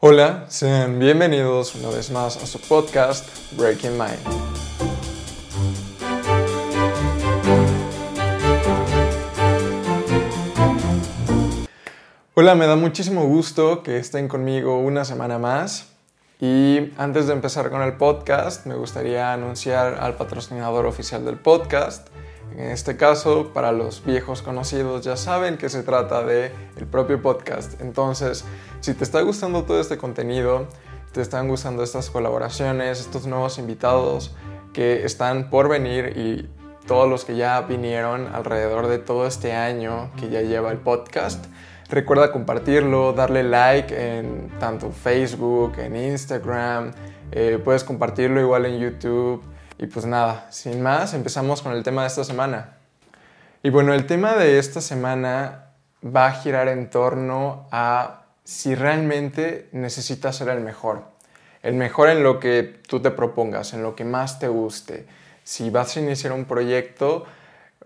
Hola, sean bienvenidos una vez más a su podcast Breaking Mind. Hola, me da muchísimo gusto que estén conmigo una semana más. Y antes de empezar con el podcast, me gustaría anunciar al patrocinador oficial del podcast. En este caso, para los viejos conocidos ya saben que se trata de el propio podcast. Entonces, si te está gustando todo este contenido, te están gustando estas colaboraciones, estos nuevos invitados que están por venir y todos los que ya vinieron alrededor de todo este año que ya lleva el podcast, Recuerda compartirlo, darle like en tanto Facebook, en Instagram, eh, puedes compartirlo igual en YouTube. Y pues nada, sin más, empezamos con el tema de esta semana. Y bueno, el tema de esta semana va a girar en torno a si realmente necesitas ser el mejor. El mejor en lo que tú te propongas, en lo que más te guste. Si vas a iniciar un proyecto,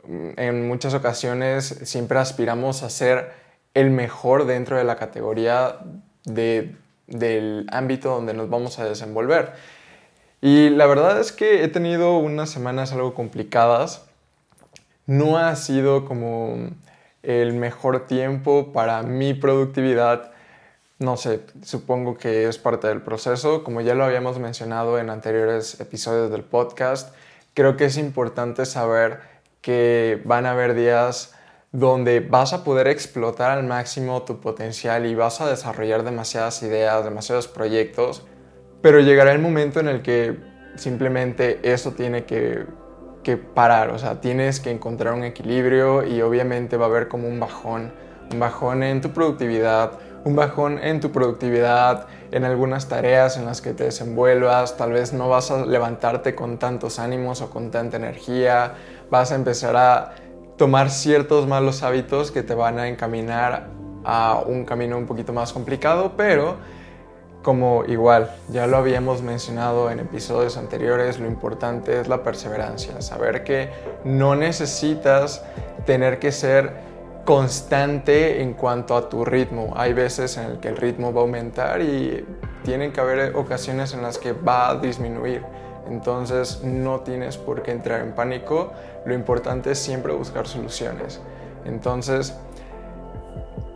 mm, en muchas ocasiones siempre aspiramos a ser el mejor dentro de la categoría del ámbito donde nos vamos a desenvolver. Y la verdad es que he tenido unas semanas algo complicadas. No ha sido como el mejor tiempo para mi productividad. No sé, supongo que es parte del proceso. Como ya lo habíamos mencionado en anteriores episodios del podcast, creo que es importante saber que van a haber días donde vas a poder explotar al máximo tu potencial y vas a desarrollar demasiadas ideas, demasiados proyectos, pero llegará el momento en el que simplemente eso tiene que, parar, o sea, tienes que encontrar un equilibrio y obviamente va a haber como un bajón, un bajón en tu productividad, un bajón en tu productividad, en algunas tareas en las que te desenvuelvas, tal vez no vas a levantarte con tantos ánimos o con tanta energía, vas a empezar a tomar ciertos malos hábitos que te van a encaminar a un camino un poquito más complicado, pero como igual ya lo habíamos mencionado en episodios anteriores, lo importante es la perseverancia, saber que no necesitas tener que ser constante en cuanto a tu ritmo. Hay veces en el que el ritmo va a aumentar y tienen que haber ocasiones en las que va a disminuir. Entonces no tienes por qué entrar en pánico, lo importante es siempre buscar soluciones. Entonces,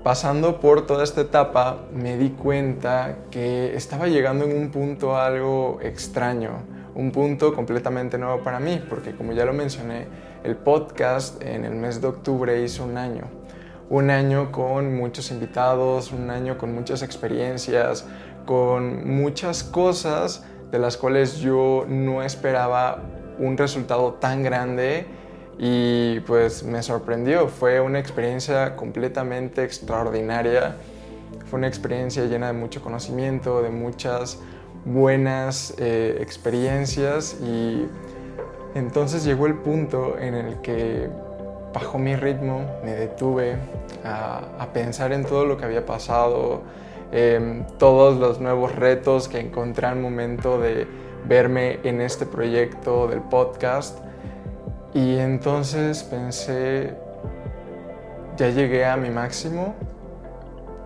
pasando por toda esta etapa, me di cuenta que estaba llegando en un punto algo extraño, un punto completamente nuevo para mí, porque como ya lo mencioné, el podcast en el mes de octubre hizo un año. Un año con muchos invitados, un año con muchas experiencias, con muchas cosas de las cuales yo no esperaba un resultado tan grande y pues me sorprendió. Fue una experiencia completamente extraordinaria. Fue una experiencia llena de mucho conocimiento, de muchas buenas eh, experiencias y entonces llegó el punto en el que bajó mi ritmo, me detuve a, pensar en todo lo que había pasado, Em, todos los nuevos retos que encontré al momento de verme en este proyecto del podcast. Y entonces pensé, ya llegué a mi máximo,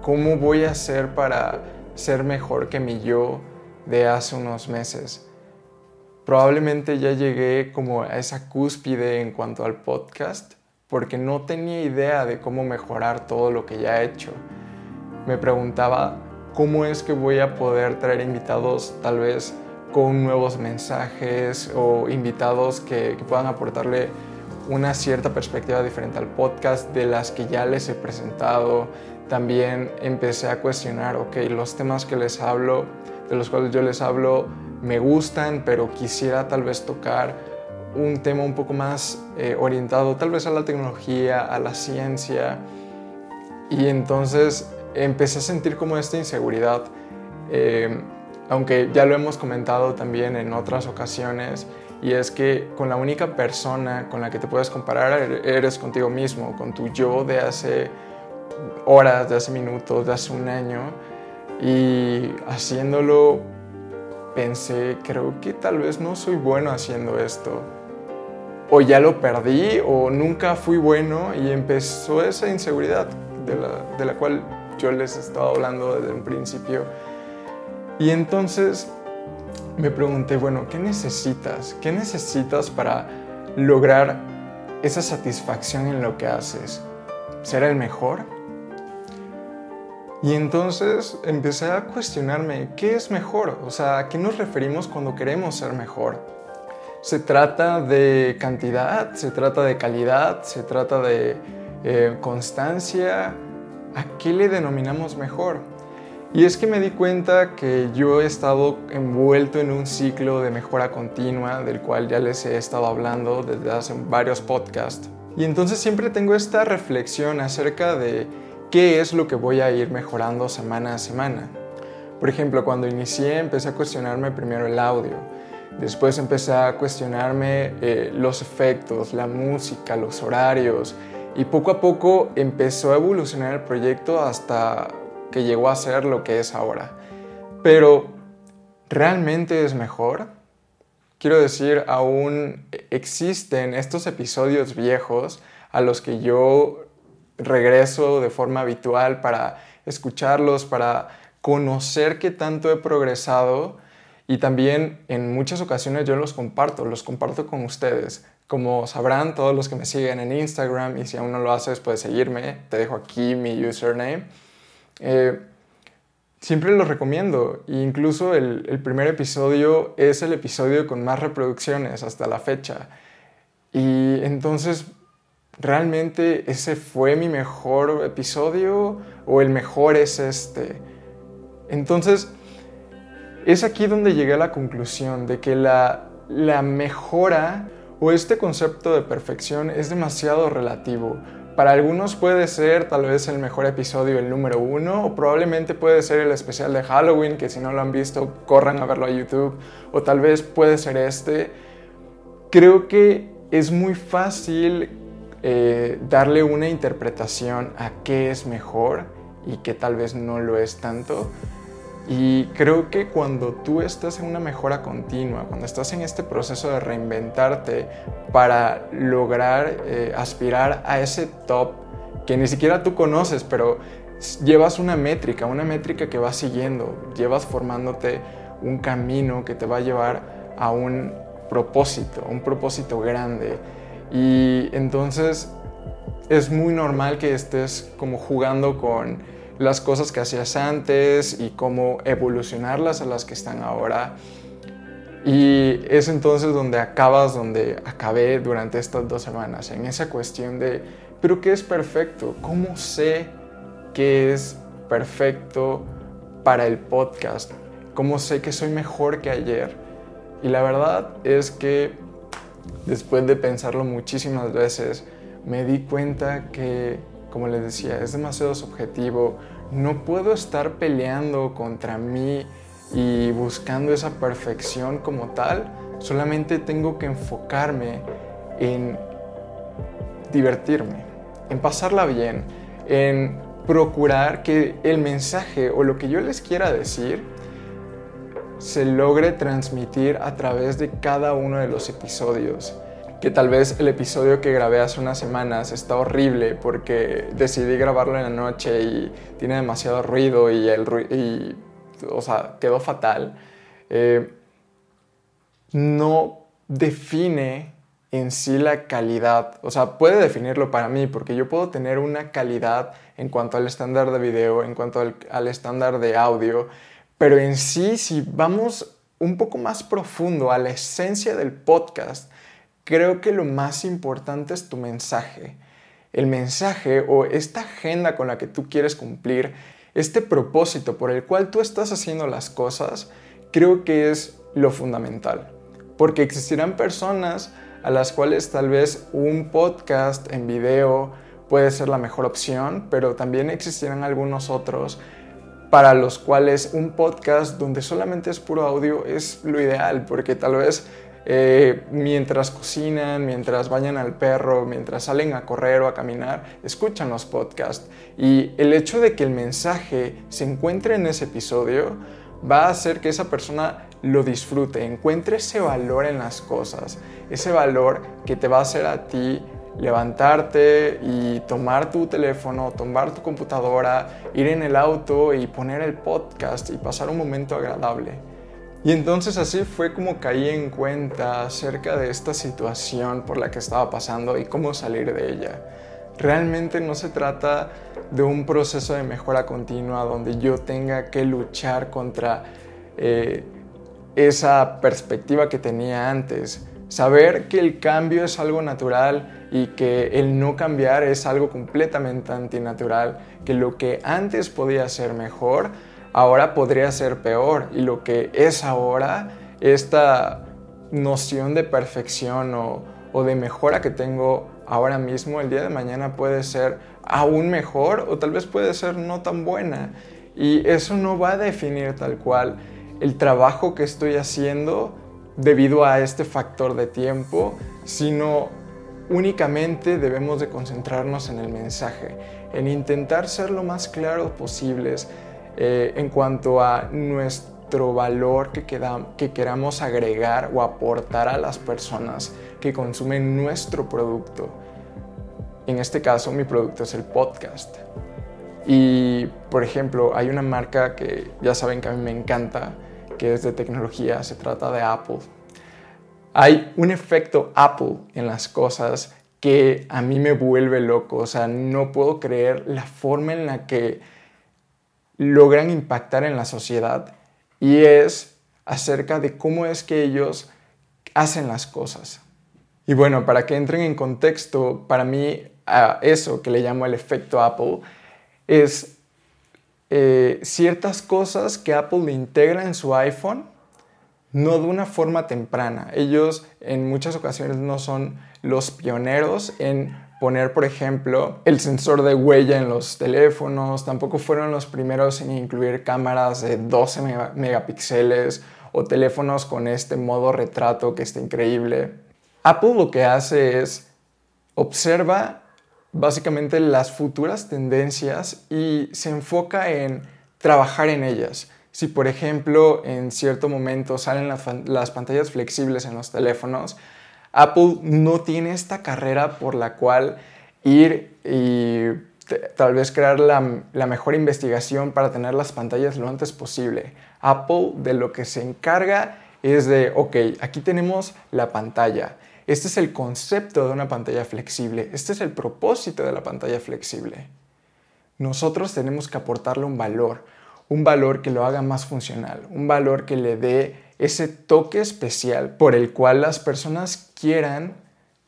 ¿cómo voy a hacer para ser mejor que mi yo de hace unos meses? Probablemente ya llegué como a esa cúspide en cuanto al podcast, porque no tenía idea de cómo mejorar todo lo que ya he hecho me preguntaba cómo es que voy a poder traer invitados tal vez con nuevos mensajes o invitados que, puedan aportarle una cierta perspectiva diferente al podcast de las que ya les he presentado. También empecé a cuestionar, ok, los temas que les hablo, de los cuales yo les hablo, me gustan, pero quisiera tal vez tocar un tema un poco más eh, orientado tal vez a la tecnología, a la ciencia. Y entonces empecé a sentir como esta inseguridad, eh, aunque ya lo hemos comentado también en otras ocasiones, y es que con la única persona con la que te puedes comparar er, eres contigo mismo, con tu yo de hace horas, de hace minutos, de hace un año, y haciéndolo pensé, creo que tal vez no soy bueno haciendo esto. O ya lo perdí o nunca fui bueno y empezó esa inseguridad de la, de la cual yo les estaba hablando desde un principio. Y entonces me pregunté, bueno, ¿qué necesitas? ¿Qué necesitas para lograr esa satisfacción en lo que haces? ¿Ser el mejor? Y entonces empecé a cuestionarme, ¿qué es mejor? O sea, ¿a qué nos referimos cuando queremos ser mejor? ¿Se trata de cantidad? ¿Se trata de calidad? ¿Se trata de eh, constancia? ¿A qué le denominamos mejor? Y es que me di cuenta que yo he estado envuelto en un ciclo de mejora continua, del cual ya les he estado hablando desde hace varios podcasts. Y entonces siempre tengo esta reflexión acerca de qué es lo que voy a ir mejorando semana a semana. Por ejemplo, cuando inicié empecé a cuestionarme primero el audio, después empecé a cuestionarme eh, los efectos, la música, los horarios y poco a poco empezó a evolucionar el proyecto hasta que llegó a ser lo que es ahora. Pero, ¿realmente es mejor? Quiero decir, aún existen estos episodios viejos a los que yo regreso de forma habitual para escucharlos, para conocer qué tanto he progresado y también en muchas ocasiones yo los comparto, los comparto con ustedes. Como sabrán todos los que me siguen en Instagram y si aún no lo haces puedes seguirme, te dejo aquí mi username. Eh, siempre los recomiendo. incluso el, primer episodio es el episodio con más reproducciones hasta la fecha. Y entonces ¿realmente ese fue mi mejor episodio o el mejor es este? Entonces, es aquí donde llegué a la conclusión de que la mejora o este concepto de perfección es demasiado relativo. Para algunos puede ser tal vez el mejor episodio, el número uno, o probablemente puede ser el especial de Halloween, que si no lo han visto, corran a verlo a YouTube, o tal vez puede ser este. Creo que es muy fácil eh, darle una interpretación a qué es mejor y qué tal vez no lo es tanto. Y creo que cuando tú estás en una mejora continua, cuando estás en este proceso de reinventarte para lograr eh, aspirar a ese top que ni siquiera tú conoces, pero llevas una métrica, una métrica que vas siguiendo, llevas formándote un camino que te va a llevar a un propósito, un propósito grande. Y entonces es muy normal que estés como jugando con las cosas que hacías antes y cómo evolucionarlas a las que están ahora. Y es entonces donde acabas, donde acabé durante estas dos semanas, en esa cuestión de, pero ¿qué es perfecto? ¿Cómo sé qué es perfecto para el podcast? ¿Cómo sé que soy mejor que ayer? Y la verdad es que después de pensarlo muchísimas veces, me di cuenta que, como les decía, es demasiado subjetivo. No puedo estar peleando contra mí y buscando esa perfección como tal. Solamente tengo que enfocarme en divertirme, en pasarla bien, en procurar que el mensaje o lo que yo les quiera decir se logre transmitir a través de cada uno de los episodios. Que tal vez el episodio que grabé hace unas semanas está horrible porque decidí grabarlo en la noche y tiene demasiado ruido y, el y o sea, quedó fatal. Eh, no define en sí la calidad. O sea, puede definirlo para mí, porque yo puedo tener una calidad en cuanto al estándar de video, en cuanto al, al estándar de audio, pero en sí, si vamos un poco más profundo a la esencia del podcast, creo que lo más importante es tu mensaje. El mensaje o esta agenda con la que tú quieres cumplir, este propósito por el cual tú estás haciendo las cosas, creo que es lo fundamental. Porque existirán personas a las cuales tal vez un podcast en video puede ser la mejor opción, pero también existirán algunos otros para los cuales un podcast donde solamente es puro audio es lo ideal, porque tal vez eh, mientras cocinan, mientras bañan al perro, mientras salen a correr o a caminar, escuchan los podcasts. Y el hecho de que el mensaje se encuentre en ese episodio va a hacer que esa persona lo disfrute, encuentre ese valor en las cosas, ese valor que te va a hacer a ti levantarte y tomar tu teléfono, tomar tu computadora, ir en el auto y poner el podcast y pasar un momento agradable. Y entonces así fue como caí en cuenta acerca de esta situación por la que estaba pasando y cómo salir de ella. Realmente no se trata de un proceso de mejora continua donde yo tenga que luchar contra eh, esa perspectiva que tenía antes. Saber que el cambio es algo natural y que el no cambiar es algo completamente antinatural, que lo que antes podía ser mejor, ahora podría ser peor y lo que es ahora, esta noción de perfección o, de mejora que tengo ahora mismo, el día de mañana puede ser aún mejor o tal vez puede ser no tan buena. Y eso no va a definir tal cual el trabajo que estoy haciendo debido a este factor de tiempo, sino únicamente debemos de concentrarnos en el mensaje, en intentar ser lo más claros posibles eh, en cuanto a nuestro valor que, que queramos agregar o aportar a las personas que consumen nuestro producto. En este caso, mi producto es el podcast. Y, por ejemplo, hay una marca que ya saben que a mí me encanta, que es de tecnología, se trata de Apple. Hay un efecto Apple en las cosas que a mí me vuelve loco, o sea, no puedo creer la forma en la que logran impactar en la sociedad y es acerca de cómo es que ellos hacen las cosas. Y bueno, para que entren en contexto, para mí eso que le llamo el efecto Apple es eh, ciertas cosas que Apple le integra en su iPhone, no de una forma temprana. Ellos en muchas ocasiones no son los pioneros en poner, por ejemplo, el sensor de huella en los teléfonos, tampoco fueron los primeros en incluir cámaras de 12 megapíxeles o teléfonos con este modo retrato que está increíble. Apple lo que hace es observa básicamente las futuras tendencias y se enfoca en trabajar en ellas. Si por ejemplo en cierto momento salen las, pantallas flexibles en los teléfonos, Apple no tiene esta carrera por la cual ir y tal vez crear la, mejor investigación para tener las pantallas lo antes posible. Apple de lo que se encarga es de, ok, aquí tenemos la pantalla. Este es el concepto de una pantalla flexible. Este es el propósito de la pantalla flexible. Nosotros tenemos que aportarle un valor, un valor que lo haga más funcional, un valor que le dé ese toque especial por el cual las personas quieran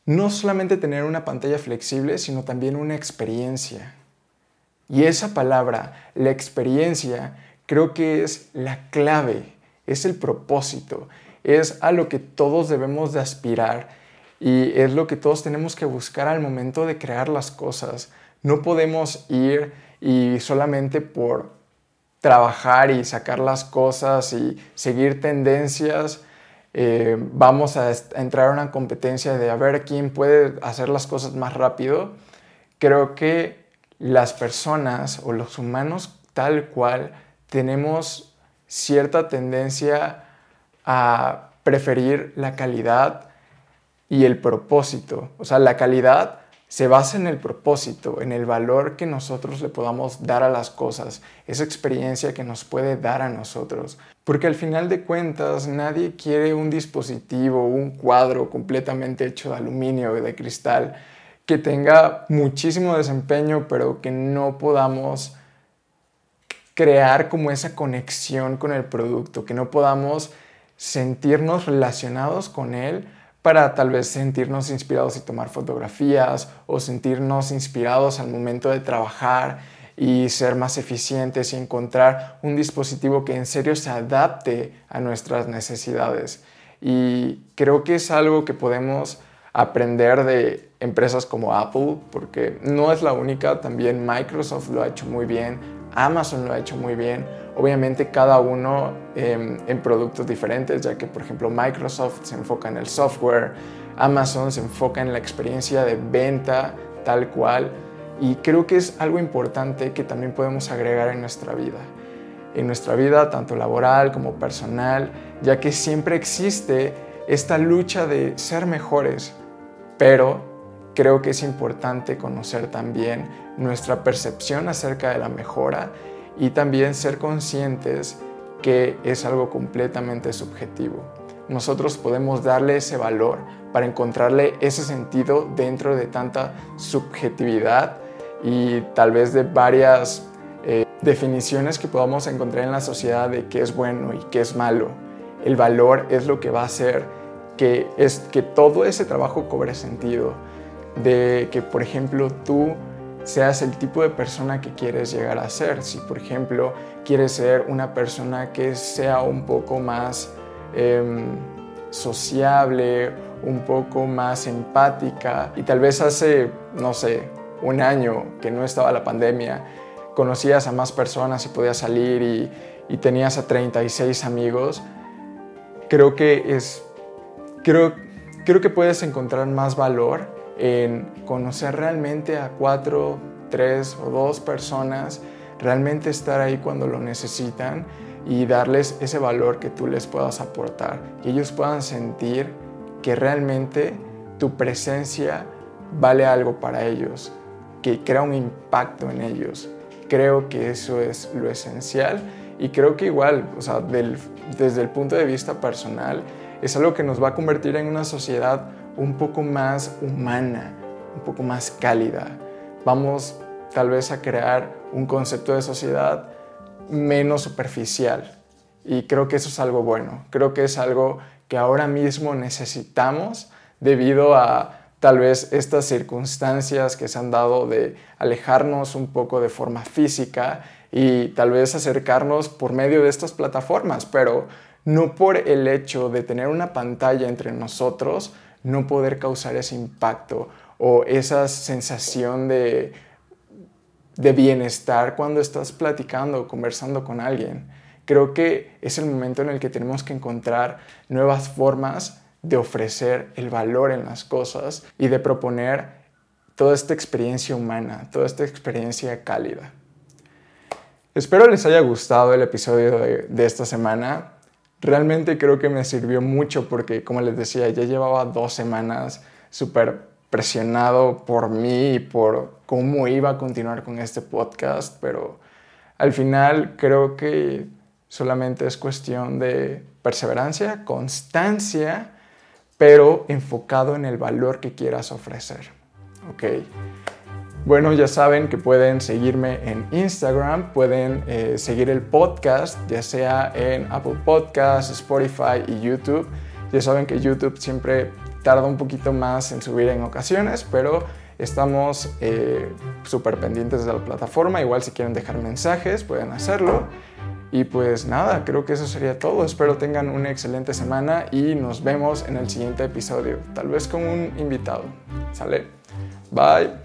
no solamente tener una pantalla flexible, sino también una experiencia. Y esa palabra, la experiencia, creo que es la clave, es el propósito, es a lo que todos debemos de aspirar y es lo que todos tenemos que buscar al momento de crear las cosas. No podemos ir y solamente por trabajar y sacar las cosas y seguir tendencias, eh, vamos a, entrar a una competencia de a ver quién puede hacer las cosas más rápido. Creo que las personas o los humanos tal cual tenemos cierta tendencia a preferir la calidad y el propósito. O sea, la calidad se basa en el propósito, en el valor que nosotros le podamos dar a las cosas, esa experiencia que nos puede dar a nosotros. Porque al final de cuentas nadie quiere un dispositivo, un cuadro completamente hecho de aluminio o de cristal que tenga muchísimo desempeño pero que no podamos crear como esa conexión con el producto, que no podamos sentirnos relacionados con él para tal vez sentirnos inspirados y tomar fotografías o sentirnos inspirados al momento de trabajar y ser más eficientes y encontrar un dispositivo que en serio se adapte a nuestras necesidades. Y creo que es algo que podemos aprender de empresas como Apple, porque no es la única, también Microsoft lo ha hecho muy bien, Amazon lo ha hecho muy bien, obviamente cada uno em, en productos diferentes, ya que por ejemplo Microsoft se enfoca en el software, Amazon se enfoca en la experiencia de venta tal cual, y creo que es algo importante que también podemos agregar en nuestra vida, en nuestra vida tanto laboral como personal, ya que siempre existe esta lucha de ser mejores, pero creo que es importante conocer también nuestra percepción acerca de la mejora y también ser conscientes que es algo completamente subjetivo. Nosotros podemos darle ese valor para encontrarle ese sentido dentro de tanta subjetividad y tal vez de varias eh, definiciones que podamos encontrar en la sociedad de qué es bueno y qué es malo. El valor es lo que va a hacer que, es, que todo ese trabajo cobre sentido. De que, por ejemplo, tú seas el tipo de persona que quieres llegar a ser. Si, por ejemplo, quieres ser una persona que sea un poco más em, sociable, un poco más empática, y tal vez hace, no sé, un año que no estaba la pandemia, conocías a más personas y podías salir y, y tenías a 36 amigos, creo que es, creo, creo que puedes encontrar más valor en conocer realmente a cuatro, tres o dos personas, realmente estar ahí cuando lo necesitan y darles ese valor que tú les puedas aportar, que ellos puedan sentir que realmente tu presencia vale algo para ellos, que crea un impacto en ellos. Creo que eso es lo esencial y creo que igual, o sea, desde el punto de vista personal, es algo que nos va a convertir en una sociedad un poco más humana, un poco más cálida. Vamos tal vez a crear un concepto de sociedad menos superficial. Y creo que eso es algo bueno. Creo que es algo que ahora mismo necesitamos debido a tal vez estas circunstancias que se han dado de alejarnos un poco de forma física y tal vez acercarnos por medio de estas plataformas, pero no por el hecho de tener una pantalla entre nosotros, no poder causar ese impacto o esa sensación de, de bienestar cuando estás platicando o conversando con alguien. Creo que es el momento en el que tenemos que encontrar nuevas formas de ofrecer el valor en las cosas y de proponer toda esta experiencia humana, toda esta experiencia cálida. Espero les haya gustado el episodio de, de esta semana realmente creo que me sirvió mucho porque, como les decía, ya llevaba dos semanas súper presionado por mí y por cómo iba a continuar con este podcast, pero al final creo que solamente es cuestión de perseverancia, constancia, pero enfocado en el valor que quieras ofrecer. ¿ok? Bueno, ya saben que pueden seguirme en Instagram, pueden eh, seguir el podcast, ya sea en Apple Podcasts, Spotify y YouTube. Ya saben que YouTube siempre tarda un poquito más en subir en ocasiones, pero estamos eh, súper pendientes de la plataforma. Igual si quieren dejar mensajes, pueden hacerlo. Y pues nada, creo que eso sería todo. Espero tengan una excelente semana y nos vemos en el siguiente episodio, tal vez con un invitado. ¿Sale? Bye.